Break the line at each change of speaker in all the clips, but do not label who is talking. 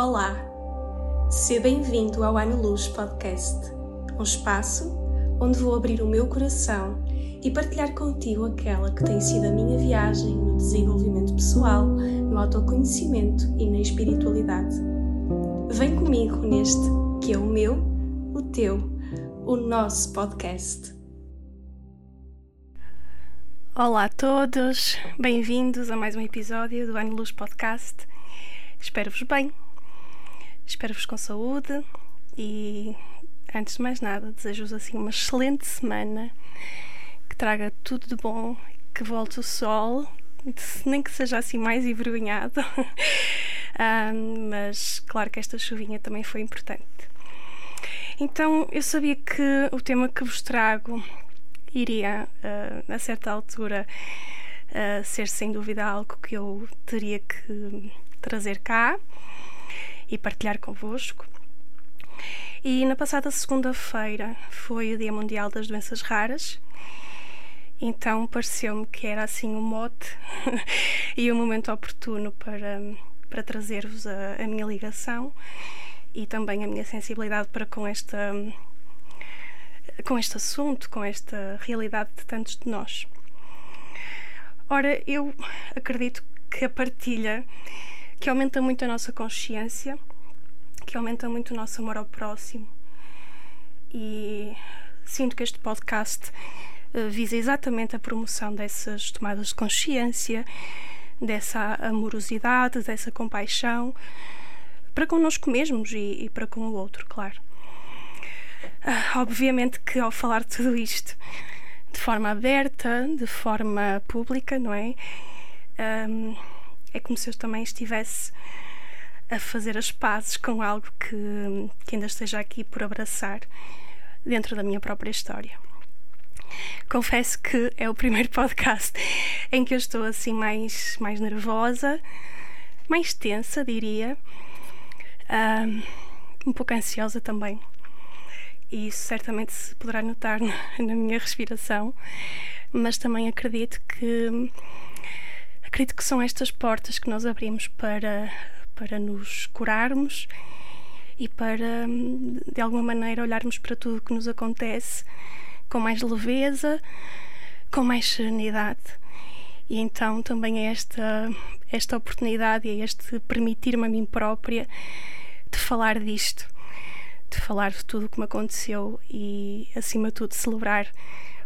Olá, seja bem-vindo ao Ano Luz Podcast, um espaço onde vou abrir o meu coração e partilhar contigo aquela que tem sido a minha viagem no desenvolvimento pessoal, no autoconhecimento e na espiritualidade. Vem comigo neste que é o meu, o teu, o nosso podcast.
Olá a todos, bem-vindos a mais um episódio do Ano Luz Podcast. Espero-vos bem, espero-vos com saúde e, antes de mais nada, desejo-vos assim uma excelente semana, que traga tudo de bom, que volte o sol, nem que seja assim mais envergonhado, um, mas claro que esta chuvinha também foi importante. Então, eu sabia que o tema que vos trago iria, uh, a certa altura, uh, ser sem dúvida algo que eu teria que trazer cá e partilhar convosco. E na passada segunda-feira foi o Dia Mundial das Doenças Raras, então pareceu-me que era assim o um mote e o um momento oportuno para, para trazer-vos a, a minha ligação e também a minha sensibilidade para com esta com este assunto, com esta realidade de tantos de nós. Ora, eu acredito que a partilha que aumenta muito a nossa consciência, que aumenta muito o nosso amor ao próximo. E sinto que este podcast uh, visa exatamente a promoção dessas tomadas de consciência, dessa amorosidade, dessa compaixão, para connosco mesmos e, e para com o outro, claro. Uh, obviamente que ao falar tudo isto de forma aberta, de forma pública, não é? Um, é como se eu também estivesse a fazer as pazes com algo que, que ainda esteja aqui por abraçar dentro da minha própria história. Confesso que é o primeiro podcast em que eu estou assim mais, mais nervosa, mais tensa, diria, um, pouco ansiosa também. E isso certamente se poderá notar na, na minha respiração, mas também acredito que Acredito que são estas portas que nós abrimos para, para nos curarmos e para, de alguma maneira, olharmos para tudo o que nos acontece com mais leveza, com mais serenidade. E então também é esta, esta oportunidade e é este permitir-me a mim própria de falar disto, de falar de tudo o que me aconteceu e, acima de tudo, celebrar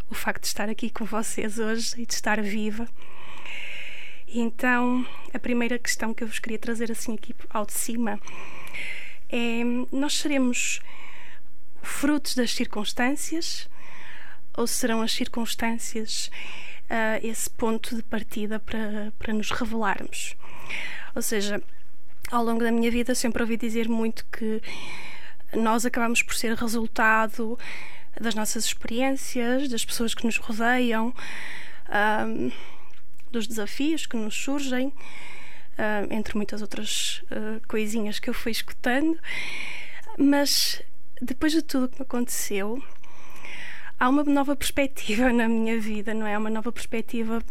o facto de estar aqui com vocês hoje e de estar viva. E então, a primeira questão que eu vos queria trazer assim aqui ao de cima é: nós seremos frutos das circunstâncias ou serão as circunstâncias uh, esse ponto de partida para, para nos revelarmos? Ou seja, ao longo da minha vida sempre ouvi dizer muito que nós acabamos por ser resultado das nossas experiências, das pessoas que nos rodeiam. Ah, dos desafios que nos surgem, uh, entre muitas outras uh, coisinhas que eu fui escutando. Mas depois de tudo o que me aconteceu, há uma nova perspectiva na minha vida, não é? Há uma nova perspectiva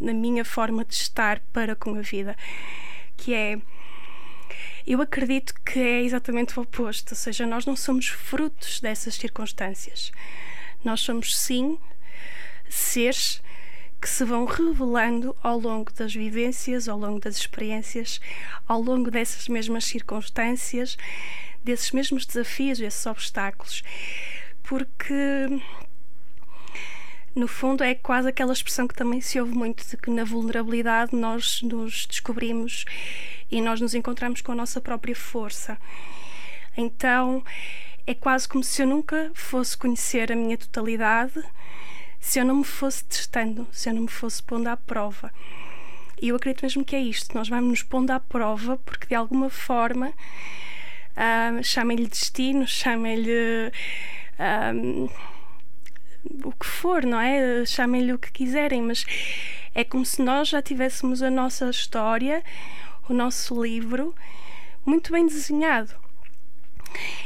na minha forma de estar para com a vida, que é eu acredito que é exatamente o oposto, ou seja, nós não somos frutos dessas circunstâncias. Nós somos sim seres que se vão revelando ao longo das vivências, ao longo das experiências, ao longo dessas mesmas circunstâncias, desses mesmos desafios, esses obstáculos. Porque no fundo é quase aquela expressão que também se ouve muito de que na vulnerabilidade nós nos descobrimos e nós nos encontramos com a nossa própria força. Então é quase como se eu nunca fosse conhecer a minha totalidade se eu não me fosse testando, se eu não me fosse pondo à prova. E eu acredito mesmo que é isto, nós vamos nos pondo à prova porque de alguma forma, uh, chamem-lhe destino, chamem-lhe uh, o que for, não é? Chamem-lhe o que quiserem, mas é como se nós já tivéssemos a nossa história, o nosso livro, muito bem desenhado.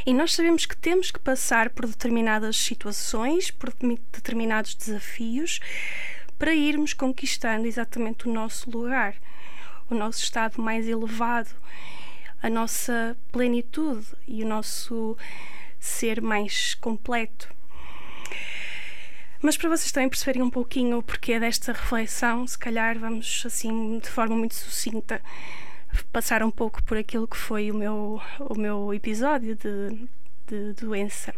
E nós sabemos que temos que passar por determinadas situações, por determinados desafios, para irmos conquistando exatamente o nosso lugar, o nosso estado mais elevado, a nossa plenitude e o nosso ser mais completo. Mas para vocês também perceberem um pouquinho o porquê desta reflexão, se calhar vamos assim de forma muito sucinta passar um pouco por aquilo que foi o meu, o meu episódio de, de doença.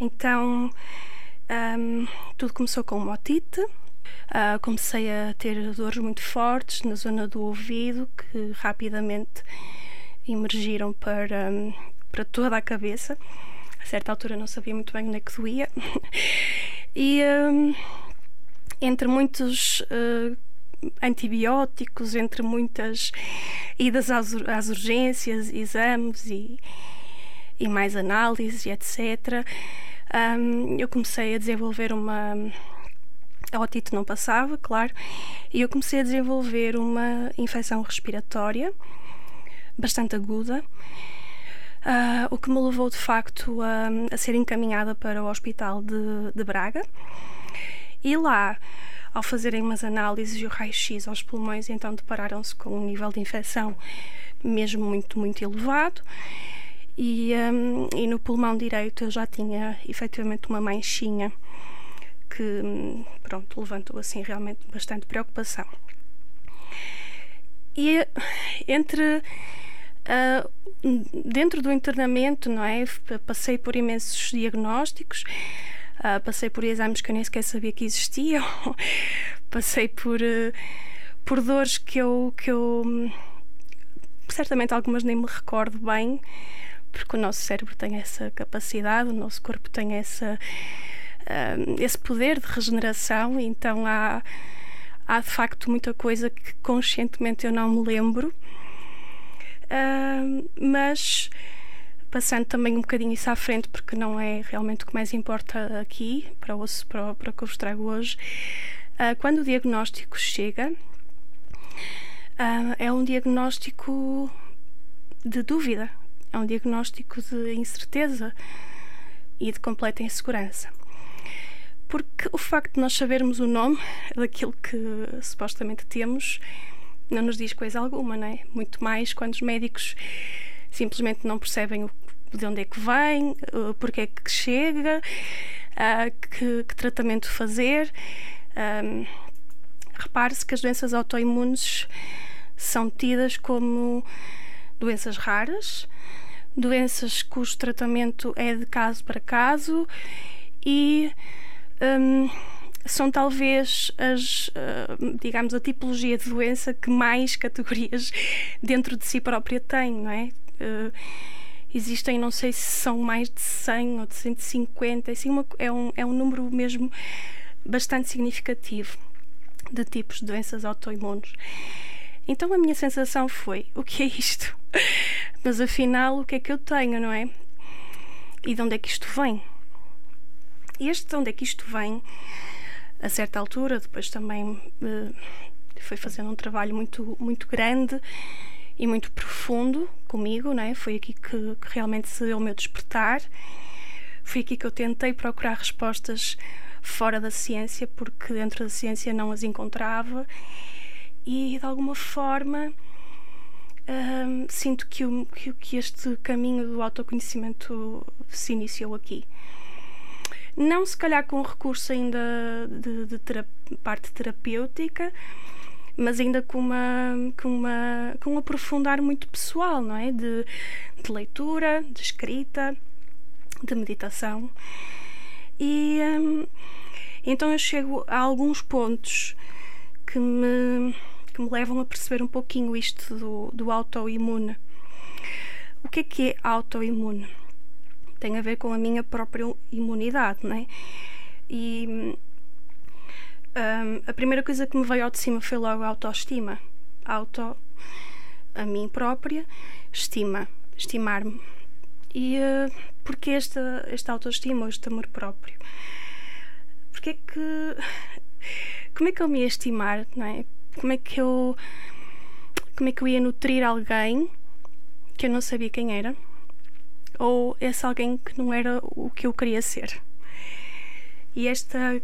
Então, um, tudo começou com uma otite. Uh, comecei a ter dores muito fortes na zona do ouvido que rapidamente emergiram para, um, para toda a cabeça. A certa altura não sabia muito bem onde é que doía. e um, entre muitos uh, antibióticos, entre muitas idas às, às urgências, exames e, e mais análises, etc um, eu comecei a desenvolver uma. A otite não passava, claro, e eu comecei a desenvolver uma infecção respiratória bastante aguda, uh, o que me levou de facto a, a ser encaminhada para o Hospital de, de Braga. E lá, ao fazerem umas análises e o raio-x aos pulmões, então depararam-se com um nível de infecção mesmo muito, muito elevado e, um, e no pulmão direito eu já tinha efetivamente uma manchinha que, hum, pronto, levantou assim realmente bastante preocupação. E entre Uh, dentro do internamento, não é? Passei por imensos diagnósticos, uh, passei por exames que eu nem sequer sabia que existiam, passei por, uh, por dores que eu, que eu certamente algumas nem me recordo bem, porque o nosso cérebro tem essa capacidade, o nosso corpo tem essa, uh, esse poder de regeneração, então há, há de facto muita coisa que conscientemente eu não me lembro. Uh, mas passando também um bocadinho isso à frente, porque não é realmente o que mais importa aqui, para o, para, que eu vos trago hoje. Uh, quando o diagnóstico chega, uh, é um diagnóstico de dúvida, é um diagnóstico de incerteza e de completa insegurança. Porque o facto de nós sabermos o nome daquilo que supostamente temos não nos diz coisa alguma, não é? Muito mais quando os médicos simplesmente não percebem de onde é que vem, porque é que chega, que, que tratamento fazer. Repare-se que as doenças autoimunes são tidas como doenças raras, doenças cujo tratamento é de caso para caso e um, são talvez as, uh, digamos, a tipologia de doença que mais categorias dentro de si própria tem, não é? Uh, existem, não sei se são mais de 100 ou de 150, assim, uma, é, um, é um número mesmo bastante significativo de tipos de doenças autoimunes. Então a minha sensação foi: o que é isto? Mas afinal, o que é que eu tenho, não é? E de onde é que isto vem? Este de onde é que isto vem, a certa altura, depois também uh, foi fazendo um trabalho muito, muito grande e muito profundo comigo, não é? Foi aqui que, que realmente se deu o meu despertar. Foi aqui que eu tentei procurar respostas fora da ciência, porque dentro da ciência não as encontrava e de alguma forma um, sinto que, o, que, este caminho do autoconhecimento se iniciou aqui. Não se calhar com recurso ainda de, de terap parte terapêutica, mas ainda com uma, com uma com um aprofundar muito pessoal, não é? De, de leitura, de escrita, de meditação. E um, então eu chego a alguns pontos que me que me levam a perceber um pouquinho isto do, do autoimune. O que é que é autoimune? Tem a ver com a minha própria imunidade, não é? E um, a primeira coisa que me veio ao de cima foi logo a autoestima. Auto, a mim própria, estima, estimar-me. E uh, porque esta, esta autoestima, este amor próprio? Porque é que. Como é que eu me ia estimar, não é? como é que eu como é que eu ia nutrir alguém que eu não sabia quem era ou esse alguém que não era o que eu queria ser e esta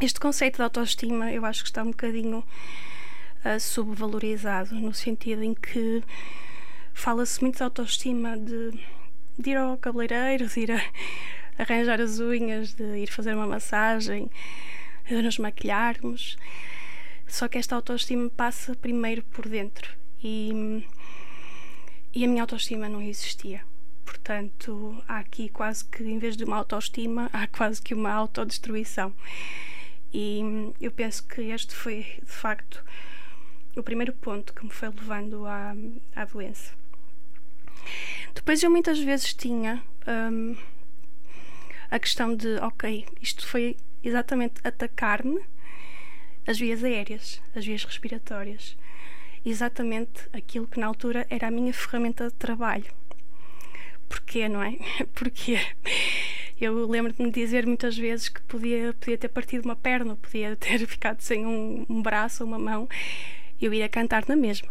este conceito de autoestima eu acho que está um bocadinho uh, subvalorizado, no sentido em que fala-se muito de autoestima, de, de, ir ao cabeleireiro, de ir a, arranjar as unhas, de ir fazer uma massagem, de nos maquilharmos. Só que esta autoestima passa primeiro por dentro e, e a minha autoestima não existia. Portanto, há aqui quase que, em vez de uma autoestima, há quase que uma autodestruição. E eu penso que este foi, de facto, o primeiro ponto que me foi levando à, à doença. Depois eu muitas vezes tinha hum, a questão de, ok, isto foi exatamente atacar-me as vias aéreas, as vias respiratórias. Exatamente aquilo que na altura era a minha ferramenta de trabalho. Porquê, não é? Porque eu lembro-me de dizer muitas vezes que podia, podia ter partido uma perna, podia ter ficado sem um, um braço uma mão, eu ia cantar na mesma.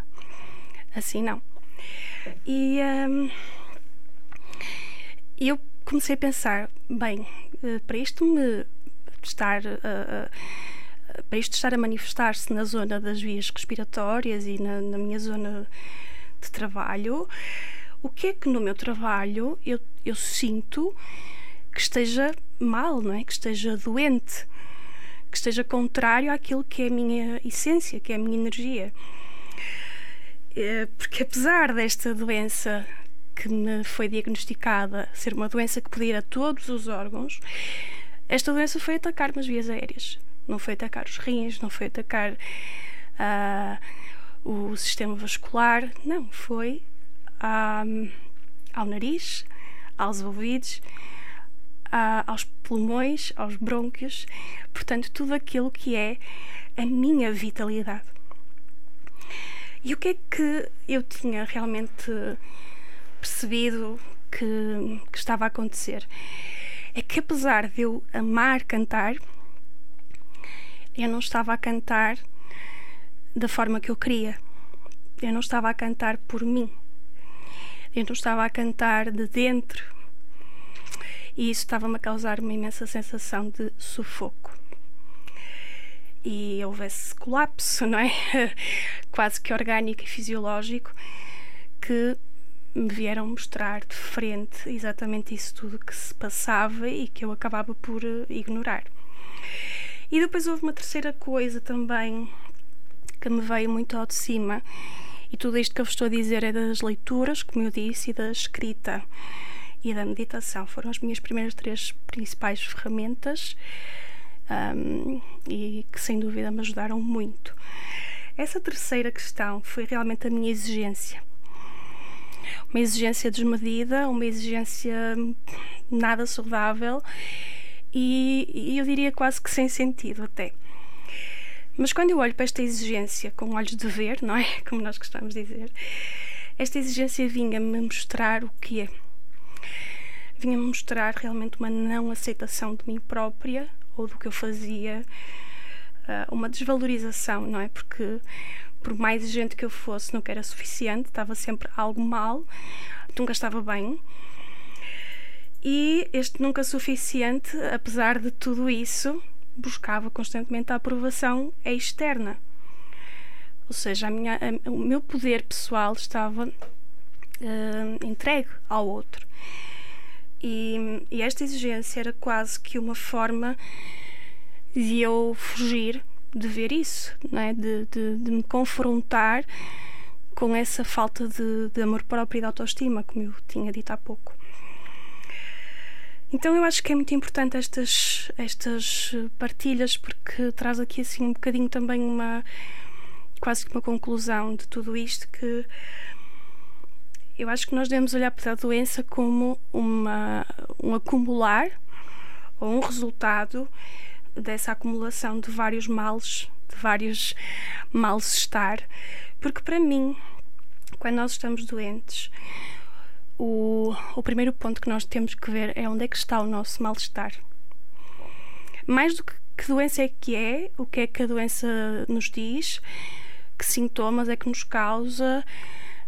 Assim não. E um, eu comecei a pensar, bem, eh, para isto me estar uh, uh, para isto estar a manifestar-se na zona das vias respiratórias e na, na, minha zona de trabalho, o que é que no meu trabalho eu, eu sinto que esteja mal, não é? Que esteja doente, que esteja contrário àquilo que é a minha essência, que é a minha energia. Porque apesar desta doença que me foi diagnosticada ser uma doença que podia ir a todos os órgãos, esta doença foi atacar-me as vias aéreas. Não foi atacar os rins, não foi atacar uh, o sistema vascular, não, foi uh, ao nariz, aos ouvidos, uh, aos pulmões, aos brônquios, portanto, tudo aquilo que é a minha vitalidade. E o que é que eu tinha realmente percebido que, que estava a acontecer? é que apesar de eu amar cantar, eu não estava a cantar da forma que eu queria. Eu não estava a cantar por mim. Eu não estava a cantar de dentro. E isso estava-me a causar uma imensa sensação de sufoco. E houvesse colapso, não é? Quase que orgânico e fisiológico, que me vieram mostrar de frente exatamente isso tudo que se passava e que eu acabava por uh, ignorar. E depois houve uma terceira coisa também que me veio muito ao de cima, e tudo isto que eu vos estou a dizer é das leituras, como eu disse, e da escrita e da meditação. Foram as minhas primeiras três principais ferramentas um, e que sem dúvida me ajudaram muito. Essa terceira questão foi realmente a minha exigência uma exigência desmedida, uma exigência nada saudável e, e eu diria quase que sem sentido até. Mas quando eu olho para esta exigência com olhos de ver, não é? Como nós gostamos de dizer, esta exigência vinha-me mostrar o que é. Vinha-me mostrar realmente uma não aceitação de mim própria ou do que eu fazia, ah, uma desvalorização, não é? Porque por mais exigente que eu fosse, nunca era suficiente, estava sempre algo mal, nunca estava bem. E este nunca suficiente, apesar de tudo isso, buscava constantemente a aprovação externa. Ou seja, minha, a, o meu poder pessoal estava uh, entregue ao outro. E, e esta exigência era quase que uma forma de eu fugir de ver isso, é? de, de, de me confrontar com essa falta de, de amor próprio e de autoestima, como eu tinha dito há pouco. Então eu acho que é muito importante estas, estas partilhas porque traz aqui assim um bocadinho também uma quase que uma conclusão de tudo isto que eu acho que nós devemos olhar para a doença como uma, um acumular ou um resultado dessa acumulação de vários males, de vários mal-estar, porque para mim, quando nós estamos doentes, o, o primeiro ponto que nós temos que ver é onde é que está o nosso mal-estar. Mais do que que doença é que é, o que é que a doença nos diz, que sintomas é que nos causa,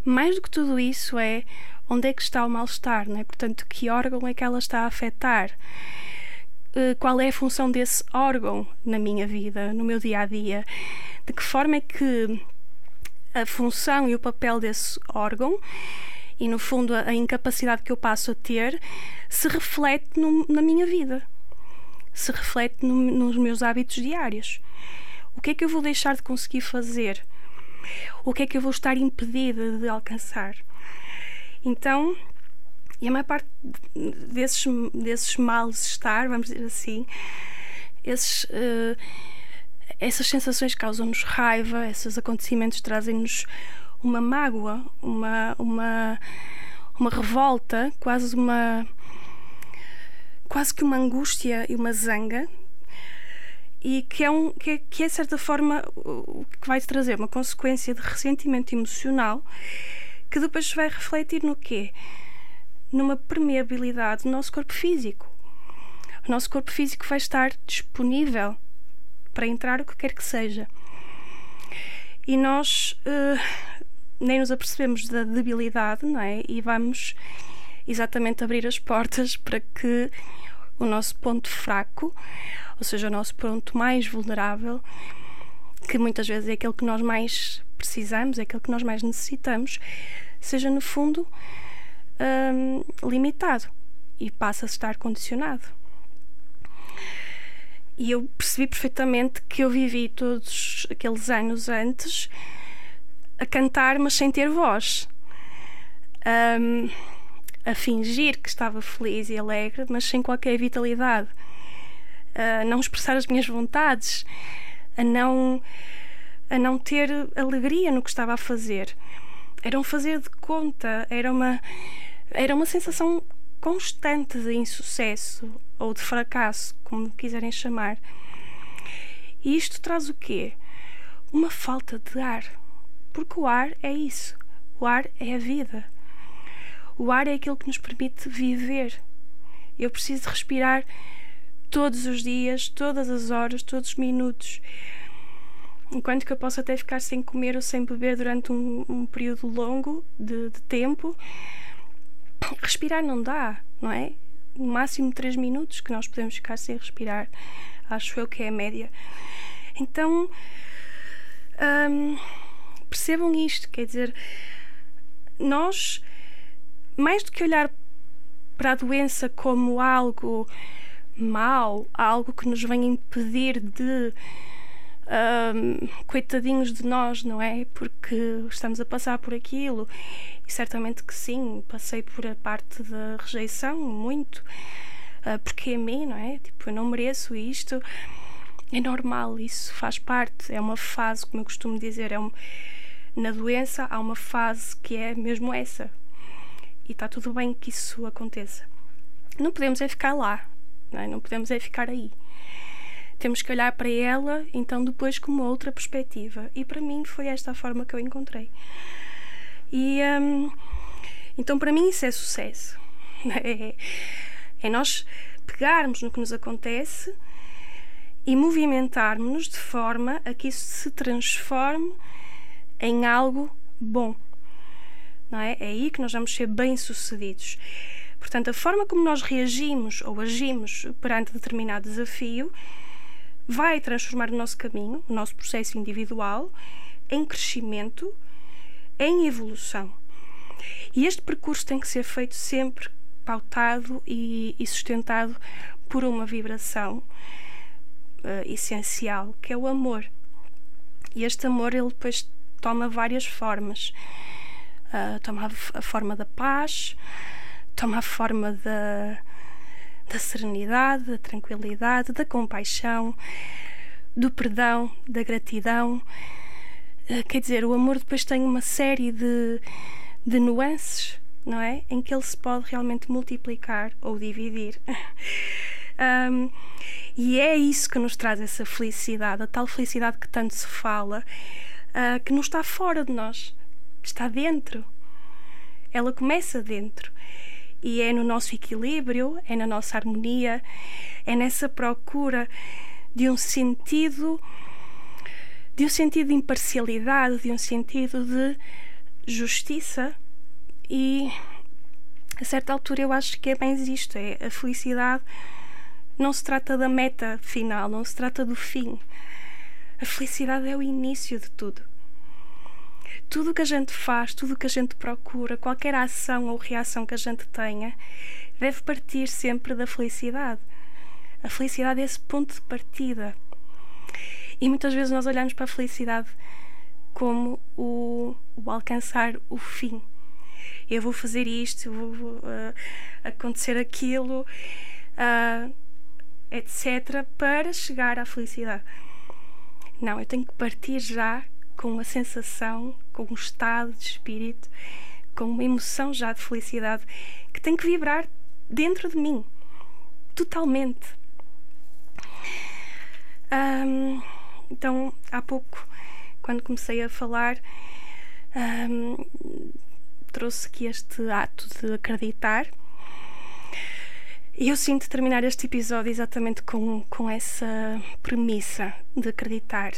mais do que tudo isso é onde é que está o mal-estar, não é? Portanto, que órgão é que ela está a afetar. Eh, qual é a função desse órgão na minha vida, no meu dia a dia, de que forma é que a função e o papel desse órgão e, no fundo, a, incapacidade que eu passo a ter se reflete no, na minha vida, se reflete no, nos meus hábitos diários. O que é que eu vou deixar de conseguir fazer? O que é que eu vou estar impedida de alcançar? Então, e a maior parte desses, desses males-estar, vamos dizer assim, esses, uh, essas sensações causam-nos raiva, esses acontecimentos trazem-nos uma mágoa, uma, uma, uma revolta, quase uma quase que uma angústia e uma zanga e que é, um, que é, que é de certa forma o que vai trazer uma consequência de ressentimento emocional que depois vai refletir no quê? Numa permeabilidade do nosso corpo físico. O nosso corpo físico vai estar disponível para entrar o que quer que seja. E nós uh, nem nos apercebemos da debilidade, não é? E vamos exatamente abrir as portas para que o nosso ponto fraco, ou seja, o nosso ponto mais vulnerável, que muitas vezes é aquele que nós mais precisamos, é aquele que nós mais necessitamos, seja no fundo hum, limitado e passa a estar condicionado. E eu percebi perfeitamente que eu vivi todos aqueles anos antes a cantar, mas sem ter voz. Um, a fingir que estava feliz e alegre, mas sem qualquer vitalidade. A não expressar as minhas vontades, a não, a não ter alegria no que estava a fazer. Era um fazer de conta, era uma, era uma sensação constante de insucesso ou de fracasso, como quiserem chamar. E isto traz o quê? Uma falta de ar. Porque o ar é isso. O ar é a vida. O ar é aquilo que nos permite viver. Eu preciso respirar todos os dias, todas as horas, todos os minutos. Enquanto que eu posso até ficar sem comer ou sem beber durante um, um período longo de, de, tempo, respirar não dá, não é? No máximo 3 minutos que nós podemos ficar sem respirar. Acho eu que é a média. Então, hum, percebam isto, quer dizer, nós mais do que olhar para a doença como algo mau, algo que nos vem impedir de um, coitadinhos de nós, não é? Porque estamos a passar por aquilo e certamente que sim, passei por a parte da rejeição muito, uh, porque a mim, não é? Tipo, eu não mereço isto. É normal, isso faz parte, é uma fase, como eu costumo dizer, é um, na doença há uma fase que é mesmo essa, e está tudo bem que isso aconteça. Não podemos é ficar lá, não, é? não podemos é ficar aí. Temos que olhar para ela, então, depois com uma outra perspectiva. E para mim foi esta a forma que eu encontrei. E hum, então, para mim, isso é sucesso. É, é nós pegarmos no que nos acontece e movimentarmos-nos de forma a que isso se transforme em algo bom não é? É aí que nós vamos ser bem-sucedidos. Portanto, a forma como nós reagimos ou agimos perante determinado desafio vai transformar o nosso caminho, o nosso processo individual, em crescimento, em evolução. E este percurso tem que ser feito sempre pautado e, e sustentado por uma vibração uh, essencial, que é o amor. E este amor ele depois toma várias formas uh, toma a, forma da paz, toma a forma da, da serenidade, da tranquilidade, da compaixão, do perdão, da gratidão. Uh, quer dizer, o amor depois tem uma série de, de nuances, não é? Em que ele se pode realmente multiplicar ou dividir. um, e é isso que nos traz essa felicidade, a tal felicidade que tanto se fala, uh, que não está fora de nós, está dentro. Ela começa dentro. E é no nosso equilíbrio, é na nossa harmonia, é nessa procura de um sentido de um sentido de imparcialidade, de um sentido de justiça e a certa altura eu acho que é mais isto, é a felicidade não se trata da meta final, não se trata do fim. A felicidade é o início de tudo. Tudo o que a gente faz, tudo o que a gente procura, qualquer ação ou reação que a gente tenha, deve partir sempre da felicidade. A felicidade é esse ponto de partida. E muitas vezes nós olhamos para a felicidade como o, o alcançar o fim. Eu vou fazer isto, vou, vou uh, acontecer aquilo, uh, etc., para chegar à felicidade. Não, eu tenho que partir já com uma sensação, com um estado de espírito, com uma emoção já de felicidade que tem que vibrar dentro de mim, totalmente. Um, então, há pouco, quando comecei a falar, um, trouxe aqui este ato de acreditar. E eu sinto terminar este episódio exatamente com, com essa premissa de acreditar.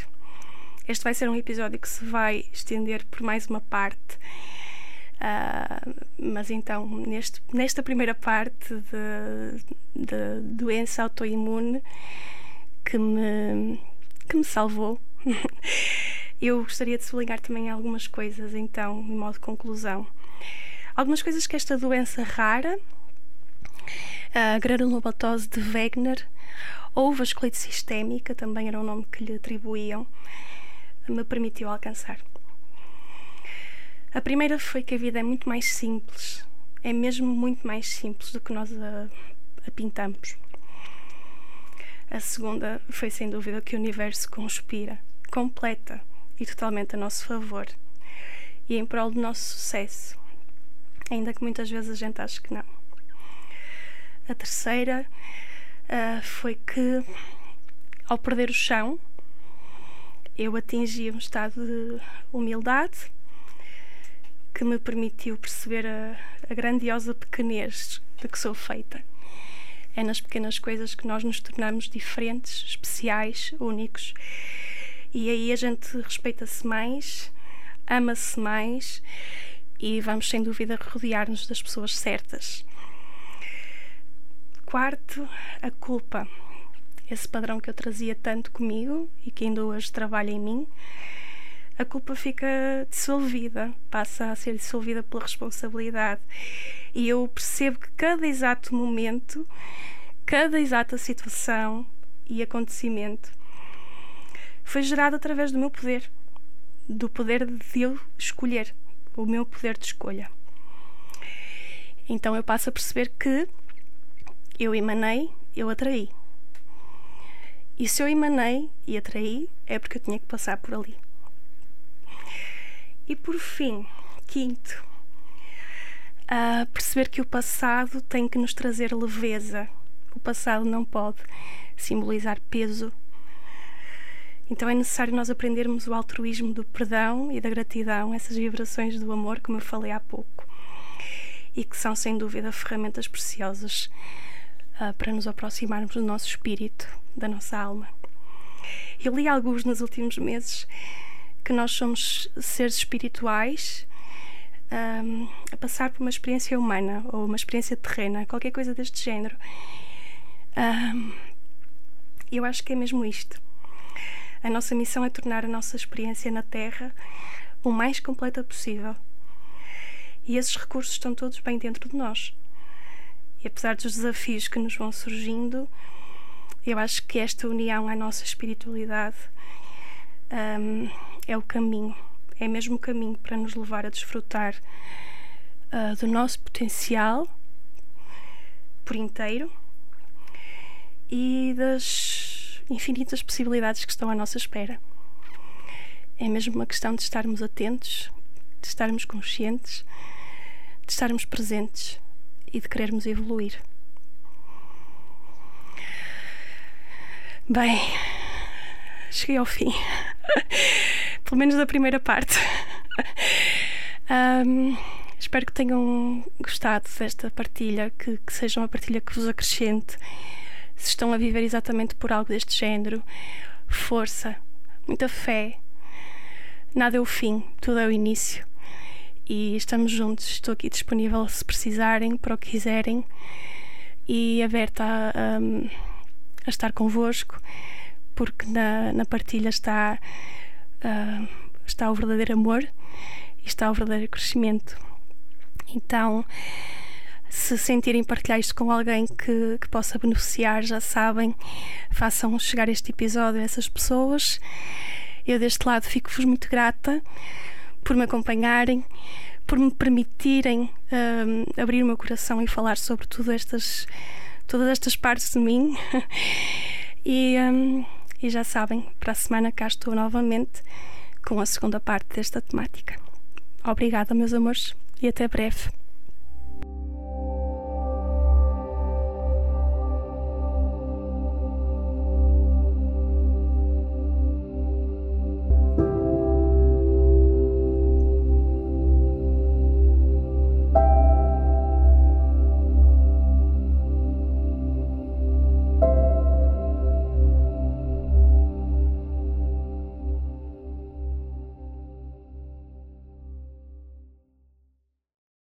Este vai ser um episódio que se vai estender por mais uma parte. Uh, mas então, neste, nesta primeira parte de, doença autoimune que me, que me salvou, eu gostaria de sublinhar também algumas coisas, então, em modo de conclusão. Algumas coisas que esta doença rara a granulomatose de Wegener ou vasculite sistémica, também era o nome que lhe atribuíam, me permitiu alcançar. A primeira foi que a vida é muito mais simples, é mesmo muito mais simples do que nós a, a pintamos. A segunda foi sem dúvida que o universo conspira, completa e totalmente a nosso favor e em prol do nosso sucesso, ainda que muitas vezes a gente ache que não. A terceira uh, foi que, ao perder o chão, eu atingi um estado de humildade que me permitiu perceber a, a grandiosa pequenez de que sou feita. É nas pequenas coisas que nós nos tornamos diferentes, especiais, únicos. E aí a gente respeita-se mais, ama-se mais e vamos sem dúvida rodear-nos das pessoas certas. Quarto, a culpa. Esse padrão que eu trazia tanto comigo e que ainda hoje trabalha em mim, a culpa fica dissolvida, passa a ser dissolvida pela responsabilidade. E eu percebo que cada exato momento, cada exata situação e acontecimento foi gerado através do meu poder, do poder de eu escolher, o meu poder de escolha. Então eu passo a perceber que eu emanei, eu atraí. E se eu emanei e atraí, é porque eu tinha que passar por ali. E por fim, quinto, a perceber que o passado tem que nos trazer leveza. O passado não pode simbolizar peso. Então é necessário nós aprendermos o altruísmo do perdão e da gratidão, essas vibrações do amor, como eu falei há pouco, e que são sem dúvida ferramentas preciosas uh, para nos aproximarmos do nosso espírito, da nossa alma. Eu li alguns nos últimos meses que nós somos seres espirituais um, a passar por uma experiência humana ou uma experiência terrena, qualquer coisa deste género. Um, eu acho que é mesmo isto. A nossa missão é tornar a nossa experiência na Terra o mais completa possível. E esses recursos estão todos bem dentro de nós. E apesar dos desafios que nos vão surgindo, eu acho que esta união à nossa espiritualidade um, é o caminho, é mesmo o caminho para nos levar a desfrutar uh, do nosso potencial por inteiro e das infinitas possibilidades que estão à nossa espera. É mesmo uma questão de estarmos atentos, de estarmos conscientes, de estarmos presentes e de querermos evoluir. Bem, cheguei ao fim, pelo menos da primeira parte. Um, espero que tenham gostado desta partilha, que, que seja uma partilha que vos acrescente. Se estão a viver exatamente por algo deste género, força, muita fé. Nada é o fim, tudo é o início e estamos juntos. Estou aqui disponível se precisarem, para o que quiserem e aberta a, a, a estar convosco, porque na, na partilha está a, está o verdadeiro amor e está o verdadeiro crescimento. Então, se sentirem partilhar isto com alguém que, que possa beneficiar, já sabem, façam chegar este episódio a essas pessoas. Eu, deste lado, fico-vos muito grata por me acompanharem, por me permitirem um, abrir o meu coração e falar sobre tudo estas, todas estas partes de mim. e, um, e já sabem, para a semana cá estou novamente com a segunda parte desta temática. Obrigada, meus amores, e até breve.